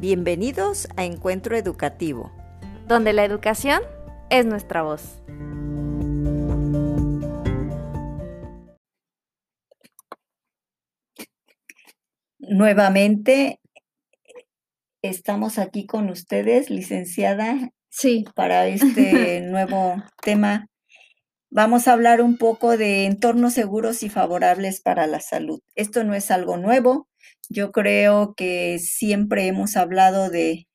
Bienvenidos a Encuentro Educativo, donde la educación es nuestra voz. Nuevamente estamos aquí con ustedes, licenciada, sí. para este nuevo tema. Vamos a hablar un poco de entornos seguros y favorables para la salud. Esto no es algo nuevo, yo creo que siempre hemos hablado de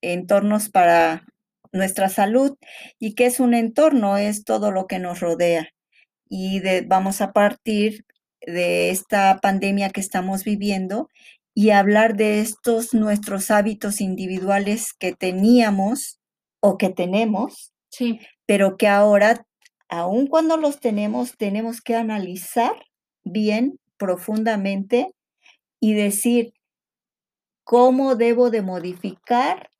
entornos para nuestra salud y que es un entorno, es todo lo que nos rodea. Y vamos a partir de esta pandemia que estamos viviendo y hablar de estos nuestros hábitos individuales que teníamos o que tenemos, sí. pero que ahora, aun cuando los tenemos, tenemos que analizar bien, profundamente y decir cómo debo de modificar,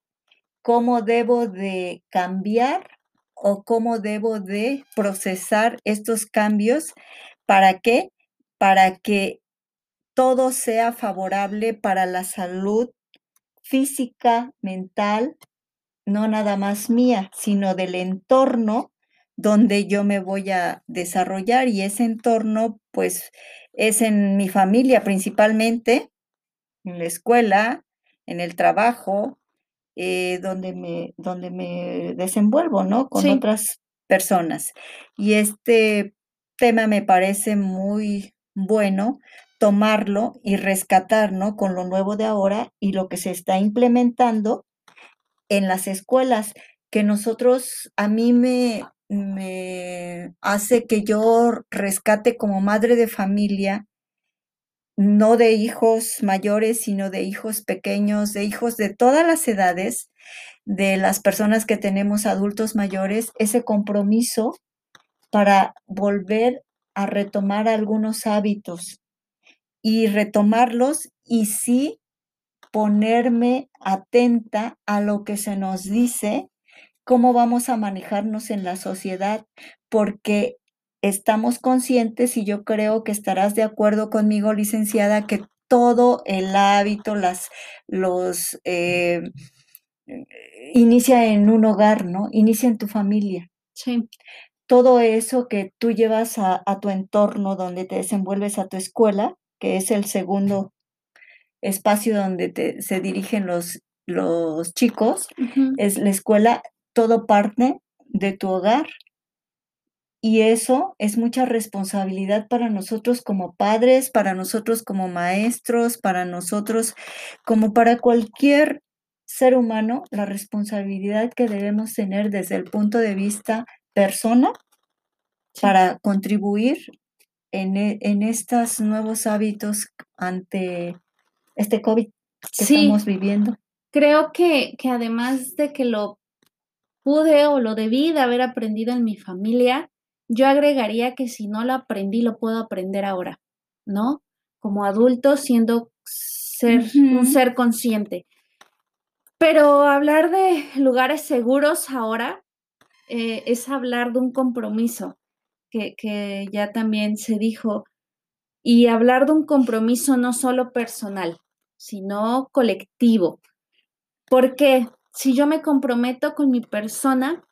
cómo debo de cambiar o cómo debo de procesar estos cambios. ¿Para qué? Para que todo sea favorable para la salud física, mental, no nada más mía, sino del entorno donde yo me voy a desarrollar y ese entorno pues es en mi familia principalmente, en la escuela, en el trabajo, eh, donde, me, donde me desenvuelvo, ¿no? Con otras personas. Y este tema me parece muy bueno tomarlo y rescatar, ¿no? Con lo nuevo de ahora y lo que se está implementando en las escuelas, que nosotros, a mí me, me hace que yo rescate como madre de familia, no de hijos mayores, sino de hijos pequeños, de hijos de todas las edades, de las personas que tenemos adultos mayores, ese compromiso para volver a retomar algunos hábitos y retomarlos y sí ponerme atenta a lo que se nos dice cómo vamos a manejarnos en la sociedad, porque estamos conscientes y yo creo que estarás de acuerdo conmigo, licenciada, que todo el hábito, las, los, eh, inicia en un hogar, ¿no? Inicia en tu familia. Sí. Todo eso que tú llevas a, tu entorno, donde te desenvuelves a tu escuela, que es el segundo espacio donde se dirigen los, los chicos, es la escuela, todo parte de tu hogar. Y eso es mucha responsabilidad para nosotros como padres, para nosotros como maestros, para nosotros como para cualquier ser humano, la responsabilidad que debemos tener desde el punto de vista persona para contribuir en, e, en estos nuevos hábitos ante este COVID que estamos viviendo. Creo que, que además de que lo pude o lo debí de haber aprendido en mi familia, yo agregaría que si no lo aprendí, lo puedo aprender ahora, ¿no? Como adulto, siendo ser, un ser consciente. Pero hablar de lugares seguros ahora eh, es hablar de un compromiso, que, que ya también se dijo, y hablar de un compromiso no solo personal, sino colectivo. ¿Por qué? Si yo me comprometo con mi persona,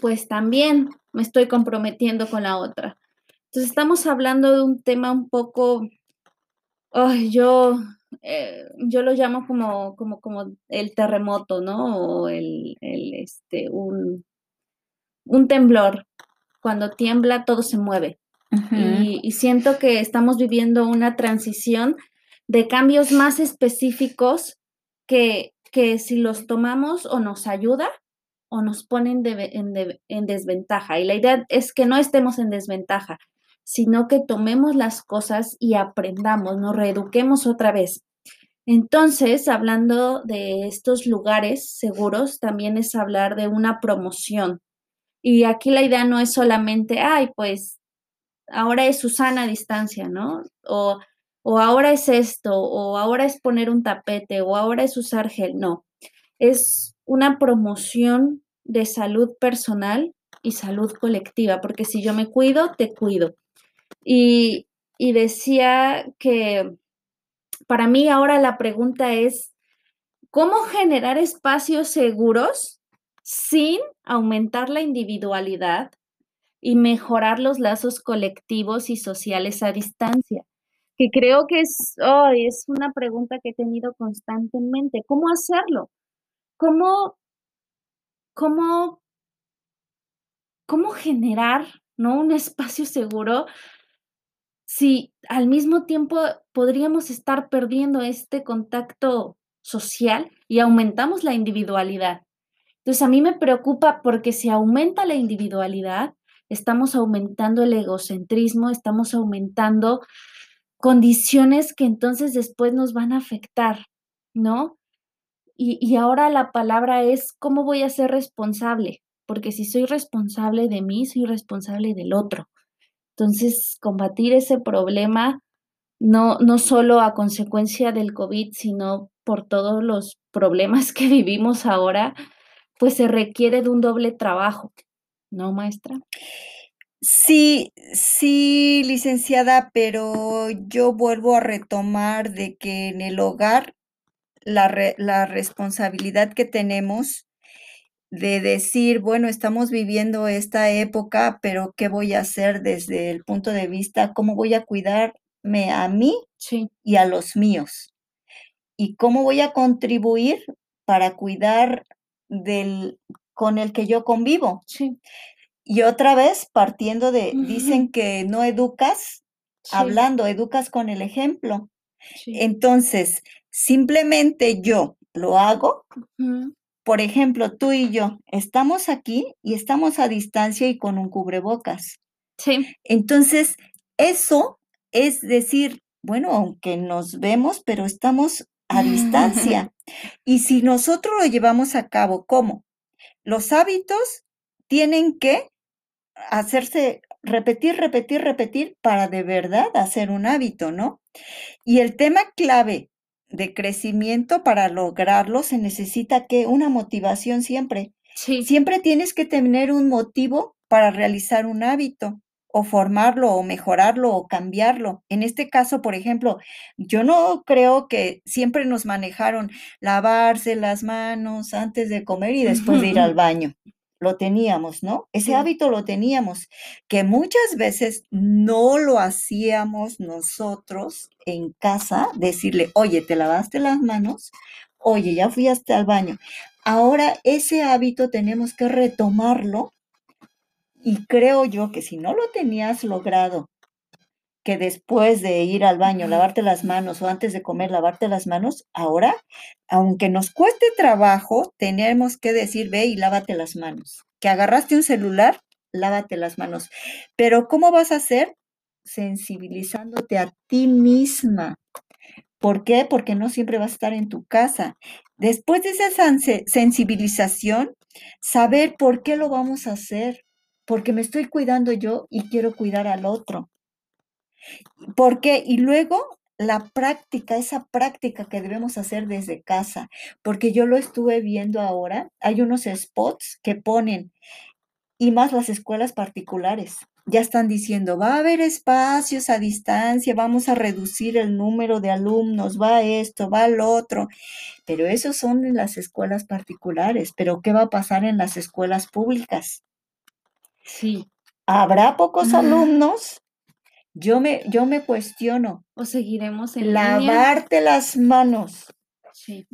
pues también me estoy comprometiendo con la otra. Entonces estamos hablando de un tema un poco, yo, eh, yo lo llamo como, como, como el terremoto, ¿no? O el, este, un, un temblor. Cuando tiembla todo se mueve. y, y siento que estamos viviendo una transición de cambios más específicos que, que si los tomamos o nos ayuda o nos ponen en, desventaja. Y la idea es que no estemos en desventaja, sino que tomemos las cosas y aprendamos, nos reeduquemos otra vez. Entonces, hablando de estos lugares seguros, también es hablar de una promoción. Y aquí la idea no es solamente, ay, pues ahora es Susana a distancia, ¿no? O o ahora es esto, o ahora es poner un tapete, o ahora es usar gel. No, es una promoción de salud personal y salud colectiva, porque si yo me cuido, te cuido. Y, decía que para mí ahora la pregunta es, cómo generar espacios seguros sin aumentar la individualidad y mejorar los lazos colectivos y sociales a distancia. Que creo que es, es una pregunta que he tenido constantemente. ¿Cómo hacerlo? ¿Cómo, cómo, cómo generar ¿no? un espacio seguro si al mismo tiempo podríamos estar perdiendo este contacto social y aumentamos la individualidad. Entonces a mí me preocupa porque si aumenta la individualidad, estamos aumentando el egocentrismo, estamos aumentando condiciones que entonces después nos van a afectar, ¿no? Y, y, ahora la palabra es, ¿cómo voy a ser responsable? Porque si soy responsable de mí, soy responsable del otro. Entonces, combatir ese problema, no, no solo a consecuencia del COVID, sino por todos los problemas que vivimos ahora, pues se requiere de un doble trabajo, ¿no, maestra? Sí, sí, licenciada, pero yo vuelvo a retomar de que en el hogar la, la responsabilidad que tenemos de decir, bueno, estamos viviendo esta época, pero ¿qué voy a hacer desde el punto de vista, cómo voy a cuidarme a mí y a los míos? ¿Y cómo voy a contribuir para cuidar del con el que yo convivo? Y otra vez, partiendo de, dicen que no educas hablando, educas con el ejemplo. Entonces, simplemente yo lo hago por ejemplo, tú y yo estamos aquí y estamos a distancia y con un cubrebocas. Sí. Entonces, eso es decir, bueno, aunque nos vemos, pero estamos a distancia. y si nosotros lo llevamos a cabo, ¿cómo? Los hábitos tienen que hacerse, repetir, repetir, repetir para de verdad hacer un hábito, ¿no? Y el tema clave de crecimiento, para lograrlo se necesita que una motivación siempre. Sí. Siempre tienes que tener un motivo para realizar un hábito o formarlo o mejorarlo o cambiarlo. En este caso, por ejemplo, yo no creo que siempre nos manejaron lavarse las manos antes de comer y después de ir al baño lo teníamos, ¿no? Ese hábito lo teníamos, que muchas veces no lo hacíamos nosotros en casa, decirle, oye, ¿te lavaste las manos? Oye, ya fui hasta el baño. Ahora ese hábito tenemos que retomarlo y creo yo que si no lo tenías logrado que después de ir al baño, lavarte las manos o antes de comer, lavarte las manos, ahora, aunque nos cueste trabajo, tenemos que decir, ve y lávate las manos. Que agarraste un celular, lávate las manos. Pero ¿cómo vas a hacer? Sensibilizándote a ti misma. ¿Por qué? Porque no siempre vas a estar en tu casa. Después de esa sensibilización, saber por qué lo vamos a hacer. Porque me estoy cuidando yo y quiero cuidar al otro. ¿Por qué? Y luego la práctica, esa práctica que debemos hacer desde casa, porque yo lo estuve viendo ahora, hay unos spots que ponen, y más las escuelas particulares, ya están diciendo, va a haber espacios a distancia, vamos a reducir el número de alumnos, va esto, va lo otro, pero esos son en las escuelas particulares, pero ¿qué va a pasar en las escuelas públicas? Sí. ¿Habrá pocos alumnos? Yo me, yo me cuestiono. O seguiremos en Lavarte las manos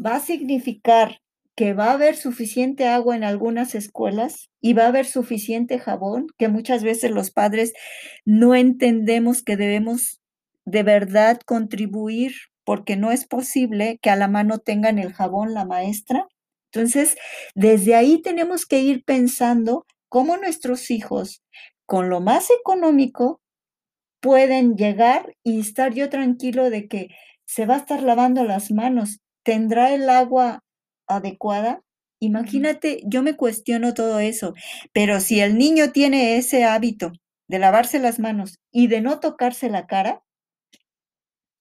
va a significar que va a haber suficiente agua en algunas escuelas y va a haber suficiente jabón, que muchas veces los padres no entendemos que debemos de verdad contribuir porque no es posible que a la mano tengan el jabón la maestra. Entonces, desde ahí tenemos que ir pensando cómo nuestros hijos, con lo más económico, pueden llegar y estar yo tranquilo de que se va a estar lavando las manos, tendrá el agua adecuada. Imagínate, yo me cuestiono todo eso, pero si el niño tiene ese hábito de lavarse las manos y de no tocarse la cara,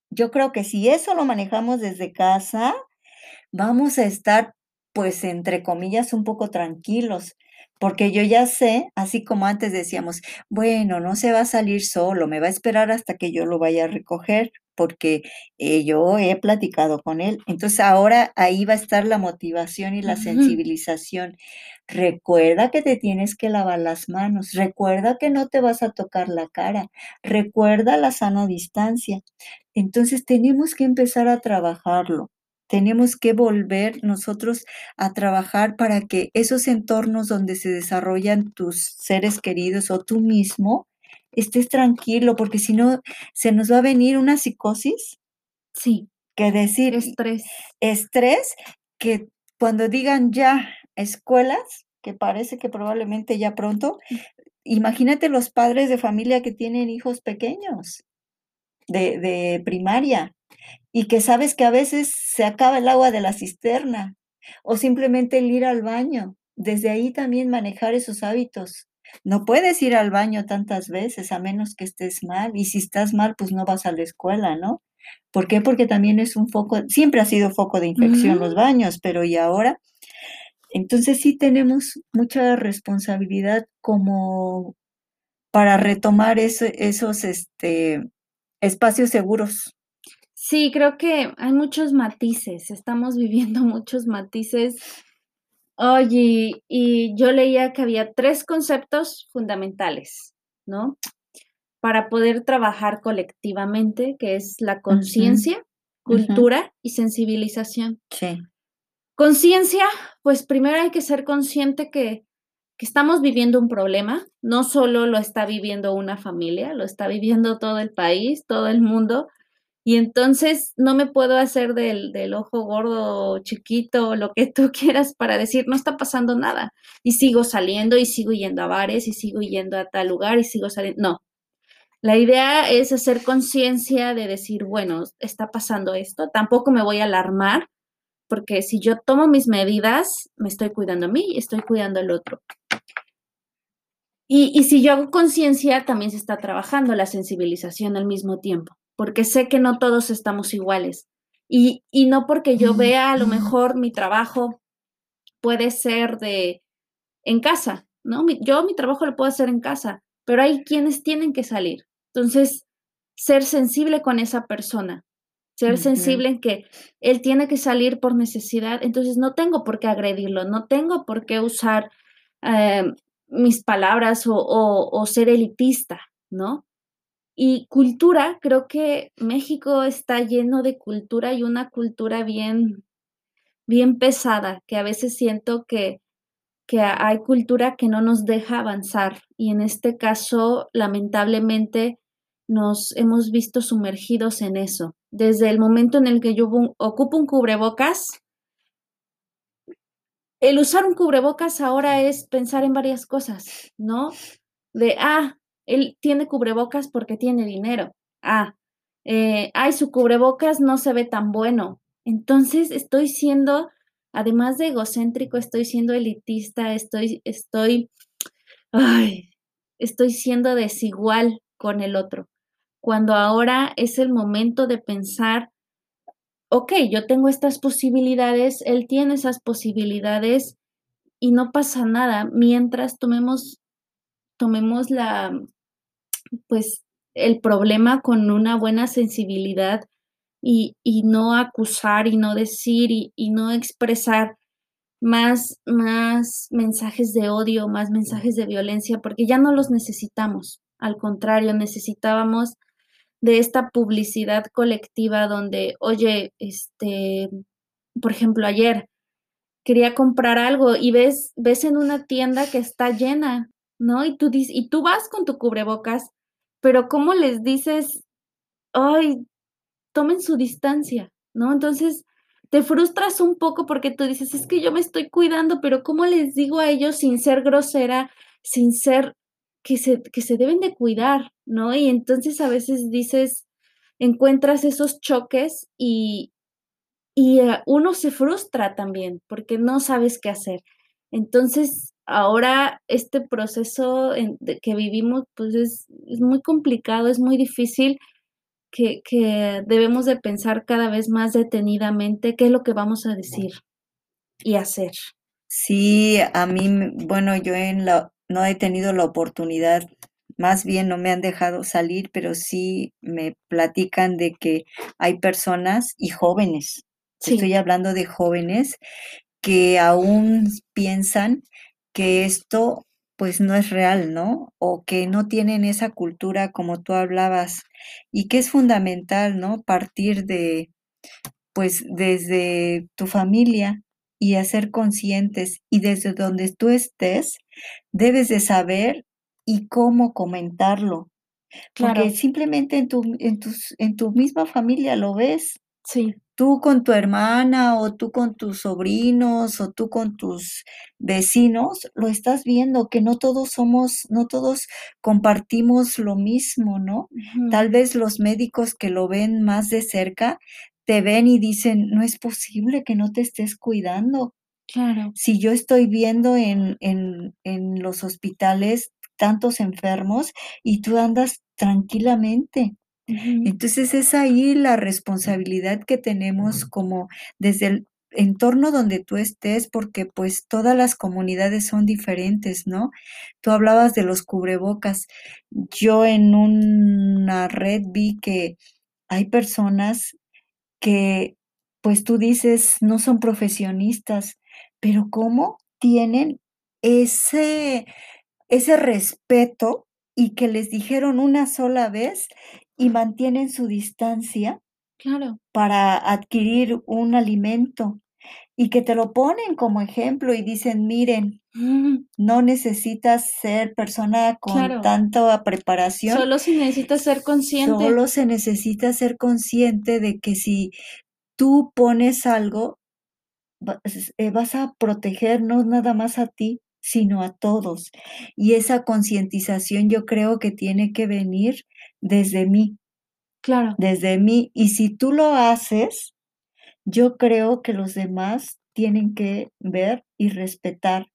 yo creo que si eso lo manejamos desde casa, vamos a estar, pues, entre comillas, un poco tranquilos porque yo ya sé, así como antes decíamos, bueno, no se va a salir solo, me va a esperar hasta que yo lo vaya a recoger, porque eh, yo he platicado con él. Entonces ahora ahí va a estar la motivación y la sensibilización. Recuerda que te tienes que lavar las manos, recuerda que no te vas a tocar la cara, recuerda la sana distancia. Entonces tenemos que empezar a trabajarlo. Tenemos que volver nosotros a trabajar para que esos entornos donde se desarrollan tus seres queridos o tú mismo estés tranquilo, porque si no, se nos va a venir una psicosis. Sí. Que decir. Estrés. Estrés, que cuando digan ya escuelas, que parece que probablemente ya pronto, mm. imagínate los padres de familia que tienen hijos pequeños de, de primaria y que sabes que a veces se acaba el agua de la cisterna o simplemente el ir al baño. Desde ahí también manejar esos hábitos. No puedes ir al baño tantas veces a menos que estés mal y si estás mal pues no vas a la escuela, ¿no? ¿Por qué? Porque también es un foco, siempre ha sido foco de infección los baños, pero ¿y ahora? Entonces sí tenemos mucha responsabilidad como para retomar esos este, espacios seguros. Sí, creo que hay muchos matices, estamos viviendo muchos matices. Oye, y yo leía que había tres conceptos fundamentales, ¿no? Para poder trabajar colectivamente, que es la conciencia, cultura y sensibilización. Sí. Conciencia, pues primero hay que ser consciente que, que estamos viviendo un problema, no solo lo está viviendo una familia, lo está viviendo todo el país, todo el mundo, y entonces no me puedo hacer del, del, ojo gordo, chiquito, lo que tú quieras para decir, no está pasando nada. Y sigo saliendo y sigo yendo a bares y sigo yendo a tal lugar y sigo saliendo. No. La idea es hacer conciencia de decir, bueno, está pasando esto. Tampoco me voy a alarmar, porque si yo tomo mis medidas, me estoy cuidando a mí y estoy cuidando al otro. Y, y si yo hago conciencia, también se está trabajando la sensibilización al mismo tiempo porque sé que no todos estamos iguales. Y, y no porque yo vea a lo mejor mi trabajo puede ser de en casa, ¿no? Yo mi trabajo lo puedo hacer en casa, pero hay quienes tienen que salir. Entonces, ser sensible con esa persona, ser sensible en que él tiene que salir por necesidad, entonces no tengo por qué agredirlo, no tengo por qué usar eh, mis palabras o, o, ser elitista, ¿no? Y cultura, creo que México está lleno de cultura y una cultura bien, bien pesada, que a veces siento que, que hay cultura que no nos deja avanzar. Y en este caso, lamentablemente, nos hemos visto sumergidos en eso. Desde el momento en el que yo ocupo un cubrebocas, el usar un cubrebocas ahora es pensar en varias cosas, ¿no? De, ah, él tiene cubrebocas porque tiene dinero. Ah, eh, ay, su cubrebocas no se ve tan bueno. Entonces estoy siendo, además de egocéntrico, estoy siendo elitista, estoy, estoy, ay, estoy siendo desigual con el otro. Cuando ahora es el momento de pensar, ok, yo tengo estas posibilidades, él tiene esas posibilidades y no pasa nada mientras tomemos, tomemos la, pues el problema con una buena sensibilidad y, no acusar y no decir y, y, no expresar más, más mensajes de odio, más mensajes de violencia, porque ya no los necesitamos. Al contrario, necesitábamos de esta publicidad colectiva donde, oye, este, por ejemplo, ayer quería comprar algo y ves, ves en una tienda que está llena, ¿no? Y tú, y tú vas con tu cubrebocas pero ¿cómo les dices, ay, tomen su distancia, ¿no? Entonces, te frustras un poco porque tú dices, es que yo me estoy cuidando, pero ¿cómo les digo a ellos sin ser grosera, sin ser que se, que se deben de cuidar, ¿no? Y entonces a veces dices, encuentras esos choques y, y eh, uno se frustra también porque no sabes qué hacer. Entonces, ahora este proceso que vivimos, pues es, muy complicado, es muy difícil, que, que, debemos de pensar cada vez más detenidamente qué es lo que vamos a decir y hacer. Sí, a mí, bueno, yo en la, no he tenido la oportunidad más bien no me han dejado salir, pero sí me platican de que hay personas y jóvenes, Sí. estoy hablando de jóvenes que aún piensan que esto, pues, no es real, ¿no? O que no tienen esa cultura como tú hablabas, y que es fundamental, ¿no? Partir de, pues, desde tu familia y hacer conscientes, y desde donde tú estés, debes de saber y cómo comentarlo, porque Claro. simplemente en tu en tus en tu misma familia lo ves. Sí. Tú con tu hermana, o tú con tus sobrinos, o tú con tus vecinos, lo estás viendo, que no todos somos no todos compartimos lo mismo, ¿no? Tal vez los médicos que lo ven más de cerca, te ven y dicen: "No es posible que no te estés cuidando". Claro. Si yo estoy viendo en en en los hospitales tantos enfermos, y tú andas tranquilamente. Entonces, es ahí la responsabilidad que tenemos como desde el entorno donde tú estés, porque, pues, todas las comunidades son diferentes, ¿no? Tú hablabas de los cubrebocas. Yo en una red vi que hay personas que, pues, tú dices, no son profesionistas, pero cómo tienen ese ese respeto, y que les dijeron una sola vez, y mantienen su distancia Claro. para adquirir un alimento, y que te lo ponen como ejemplo, y dicen: "Miren, no necesitas ser persona con Claro. tanta preparación". Solo se necesita ser consciente. Solo se necesita ser consciente de que si tú pones algo, eh, vas a proteger no nada más a ti, sino a todos. Y esa concientización yo creo que tiene que venir desde mí. Claro. Desde mí, y si tú lo haces, yo creo que los demás tienen que ver y respetar.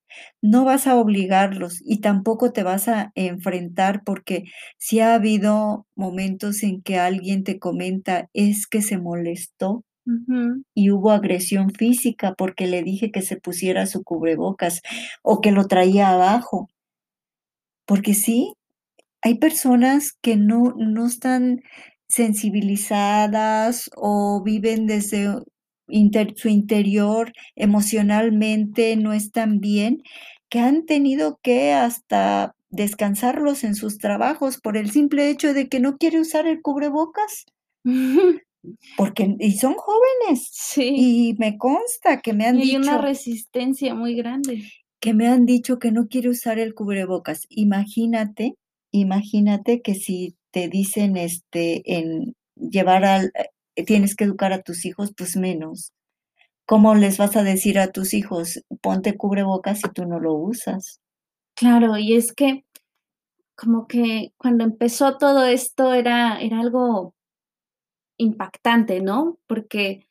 No vas a obligarlos, y tampoco te vas a enfrentar, porque sí ha habido momentos en que alguien te comenta: "Es que se molestó". "y hubo agresión física porque le dije que se pusiera su cubrebocas, o que lo traía abajo". Porque sí, hay personas que no no están sensibilizadas, o viven desde inter su interior, emocionalmente no están bien, que han tenido que hasta descansarlos en sus trabajos por el simple hecho de que no quiere usar el cubrebocas. Porque y son jóvenes, Sí. y me consta que me han Y hay una resistencia muy grande. que me han dicho que no quiere usar el cubrebocas. Imagínate imagínate que si te dicen, este, en llevar al eh, tienes que educar a tus hijos, pues menos. ¿Cómo les vas a decir a tus hijos: "Ponte cubrebocas", si tú no lo usas? Claro, y es que como que cuando empezó todo esto era era algo impactante, ¿no? Porque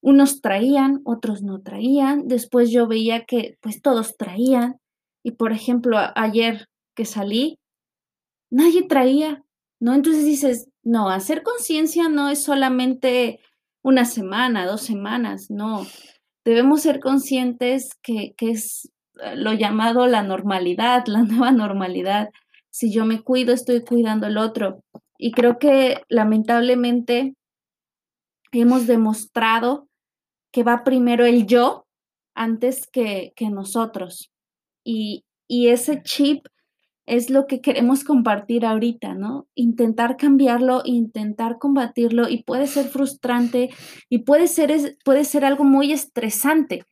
unos traían, otros no traían, después yo veía que, pues, todos traían, y por ejemplo, ayer que salí, nadie traía, ¿no? Entonces dices: "No, hacer conciencia no es solamente una semana, 2 semanas, no, debemos ser conscientes que que es, eh, lo llamado la normalidad, la nueva normalidad. Si yo me cuido, estoy cuidando al otro". Y creo que lamentablemente hemos demostrado que va primero el yo antes que que nosotros. Y y ese chip es lo que queremos compartir ahorita, ¿no? Intentar cambiarlo, intentar combatirlo, y puede ser frustrante, y puede ser puede ser algo muy estresante,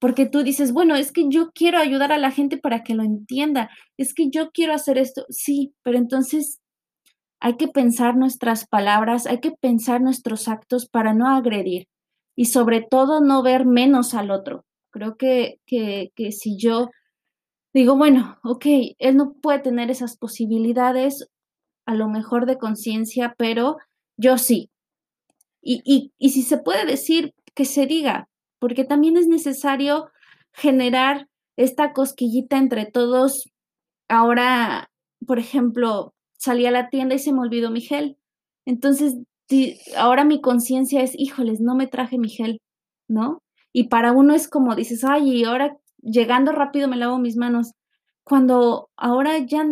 porque tú dices: "Bueno, es que yo quiero ayudar a la gente para que lo entienda, es que yo quiero hacer esto". Sí, pero entonces hay que pensar nuestras palabras, hay que pensar nuestros actos para no agredir, y sobre todo no ver menos al otro. Creo que que que si yo digo: "Bueno, okey, él no puede tener esas posibilidades, a lo mejor de conciencia, pero yo sí". Y y y si se puede decir, que se diga, porque también es necesario generar esta cosquillita entre todos. Ahora, por ejemplo, salí a la tienda y se me olvidó mi gel. Entonces, ahora mi conciencia es: "Híjoles, no me traje mi gel", ¿no? Y para uno es como dices: "Ay, y ahora llegando rápido me lavo mis manos". cuando ahora ya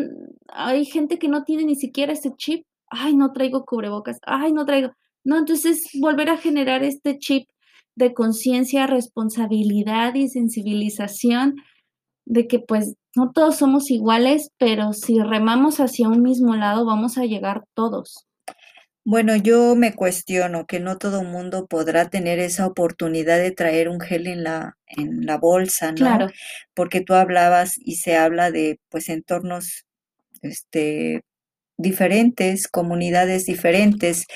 hay gente que no tiene ni siquiera ese chip, ay, no traigo cubrebocas, ay, no traigo, no, entonces volver a generar este chip de conciencia, responsabilidad y sensibilización de que pues no todos somos iguales, pero si remamos hacia un mismo lado vamos a llegar todos. Bueno, yo me cuestiono que no todo mundo podrá tener esa oportunidad de traer un gel en la en la bolsa, ¿no? Claro. Porque tú hablabas y se habla de, pues, entornos, este, diferentes, comunidades diferentes.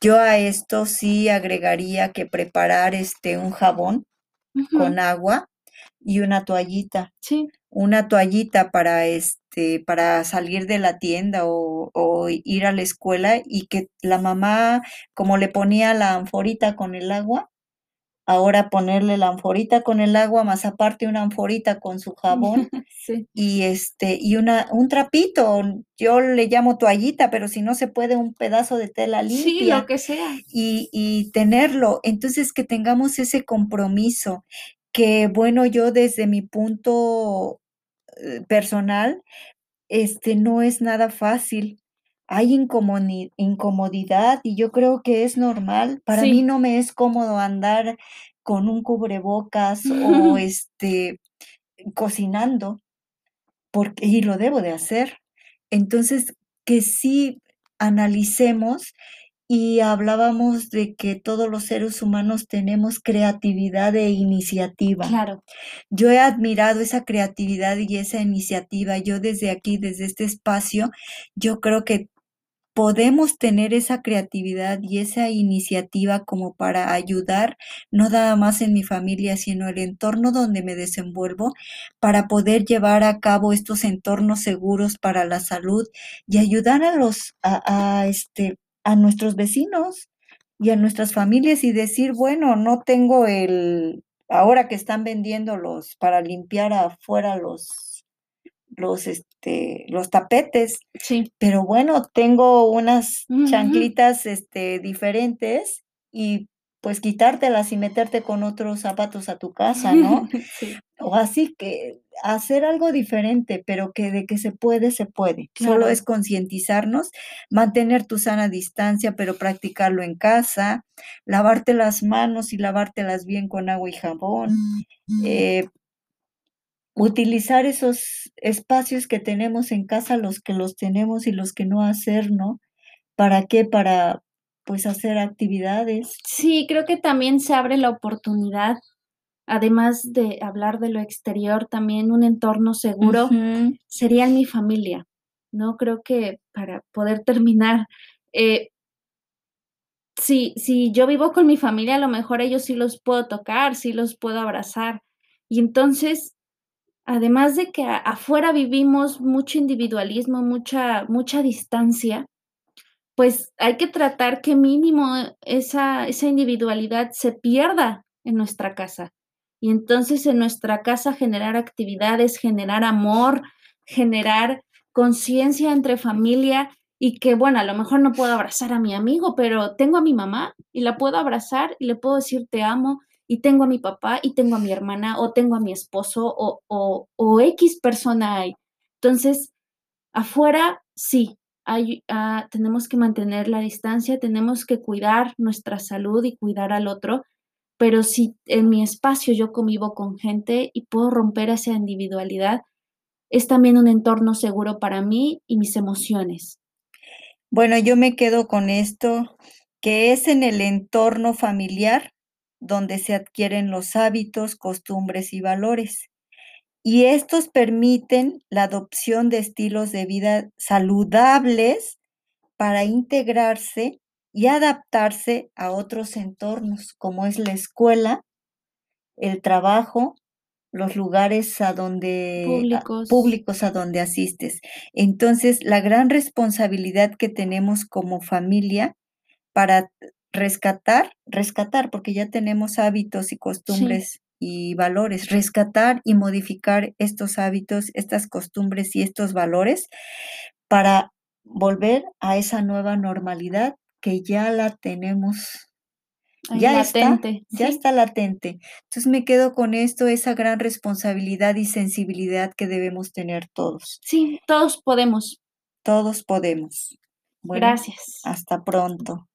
Yo a esto sí agregaría que preparar, este, un jabón con agua y una toallita. Sí. Una toallita para, este, para salir de la tienda o o ir a la escuela y que la mamá, como le ponía la anforita con el agua, ahora ponerle la anforita con el agua, más aparte una anforita con su jabón Sí. y, este, y una un trapito, yo le llamo toallita, pero si no se puede, un pedazo de tela Sí, limpia lo que sea. y y tenerlo. Entonces, que tengamos ese compromiso, que bueno, yo desde mi punto, personal, este, no es nada fácil. Hay incomodidad y yo creo que es normal. Para mí no me es cómodo andar con un cubrebocas o, este, cocinando, porque y lo debo de hacer. Entonces, que sí analicemos y hablábamos de que todos los seres humanos tenemos creatividad e iniciativa. Claro. Yo he admirado esa creatividad y esa iniciativa. Yo desde aquí, desde este espacio, yo creo que podemos tener esa creatividad y esa iniciativa como para ayudar, no nada más en mi familia, sino el entorno donde me desenvuelvo, para poder llevar a cabo estos entornos seguros para la salud y ayudar a los a a, este, a nuestros vecinos y a nuestras familias y decir: "Bueno, no tengo el" ahora que están vendiendo los para limpiar afuera los los, este, los tapetes, Sí. pero bueno, tengo unas Ujú. chanclitas, este, diferentes y, pues, quitártelas y meterte con otros zapatos a tu casa, ¿no? Sí. O así que hacer algo diferente, pero que de que se puede, se puede. Solo es concientizarnos, mantener tu sana distancia, pero practicarlo en casa, lavarte las manos y lavártelas bien con agua y jabón, eh utilizar esos espacios que tenemos en casa, los que los tenemos y los que no hacer, ¿no? ¿Para qué? Para, pues, hacer actividades. Sí, creo que también se abre la oportunidad, además de hablar de lo exterior, también un entorno seguro sería en mi familia, ¿no? Creo que para poder terminar, eh si si yo vivo con mi familia, a lo mejor ellos sí los puedo tocar, sí los puedo abrazar. Y entonces, además de que afuera vivimos mucho individualismo, mucha mucha distancia, pues, hay que tratar que mínimo esa esa individualidad se pierda en nuestra casa. Y entonces, en nuestra casa generar actividades, generar amor, generar conciencia entre familia y que, bueno, a lo mejor no puedo abrazar a mi amigo, pero tengo a mi mamá y la puedo abrazar y le puedo decir: "Te amo", y tengo a mi papá y tengo a mi hermana o tengo a mi esposo o o o equis persona hay. Entonces, afuera sí, hay ah, tenemos que mantener la distancia, tenemos que cuidar nuestra salud y cuidar al otro, pero si en mi espacio yo convivo con gente y puedo romper esa individualidad, es también un entorno seguro para mí y mis emociones. Bueno, yo me quedo con esto, que es en el entorno familiar donde se adquieren los hábitos, costumbres y valores. Y estos permiten la adopción de estilos de vida saludables para integrarse y adaptarse a otros entornos, como es la escuela, el trabajo, los lugares a donde a Públicos. públicos a donde asistes. Entonces, la gran responsabilidad que tenemos como familia para rescatar rescatar, porque ya tenemos hábitos y costumbres y valores, rescatar y modificar estos hábitos, estas costumbres y estos valores para volver a esa nueva normalidad que ya la tenemos ya latente, está, ya sí. está latente. Entonces me quedo con esto, esa gran responsabilidad y sensibilidad que debemos tener todos. Sí, todos podemos. Todos podemos. Bueno, Gracias. hasta pronto.